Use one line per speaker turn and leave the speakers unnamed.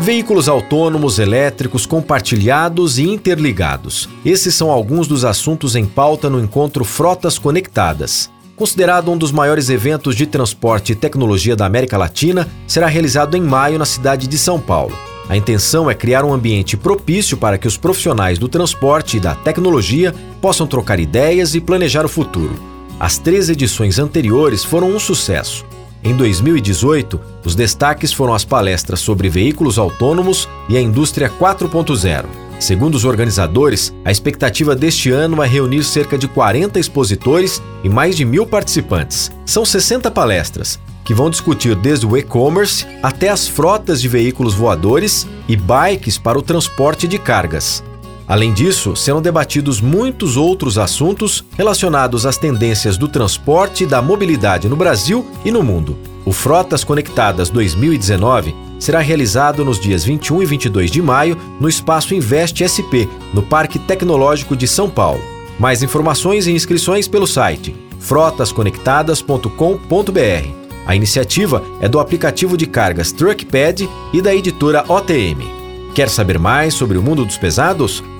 Veículos autônomos, elétricos, compartilhados e interligados. Esses são alguns dos assuntos em pauta no encontro Frotas Conectadas. Considerado um dos maiores eventos de transporte e tecnologia da América Latina, será realizado em maio na cidade de São Paulo. A intenção é criar um ambiente propício para que os profissionais do transporte e da tecnologia possam trocar ideias e planejar o futuro. As três edições anteriores foram um sucesso. Em 2018, os destaques foram as palestras sobre veículos autônomos e a indústria 4.0. Segundo os organizadores, a expectativa deste ano é reunir cerca de 40 expositores e mais de mil participantes. São 60 palestras, que vão discutir desde o e-commerce até as frotas de veículos voadores e bikes para o transporte de cargas. Além disso, serão debatidos muitos outros assuntos relacionados às tendências do transporte e da mobilidade no Brasil e no mundo. O Frotas Conectadas 2019 será realizado nos dias 21 e 22 de maio no Espaço Invest SP, no Parque Tecnológico de São Paulo. Mais informações e inscrições pelo site frotasconectadas.com.br. A iniciativa é do aplicativo de cargas Truckpad e da editora OTM. Quer saber mais sobre o mundo dos pesados?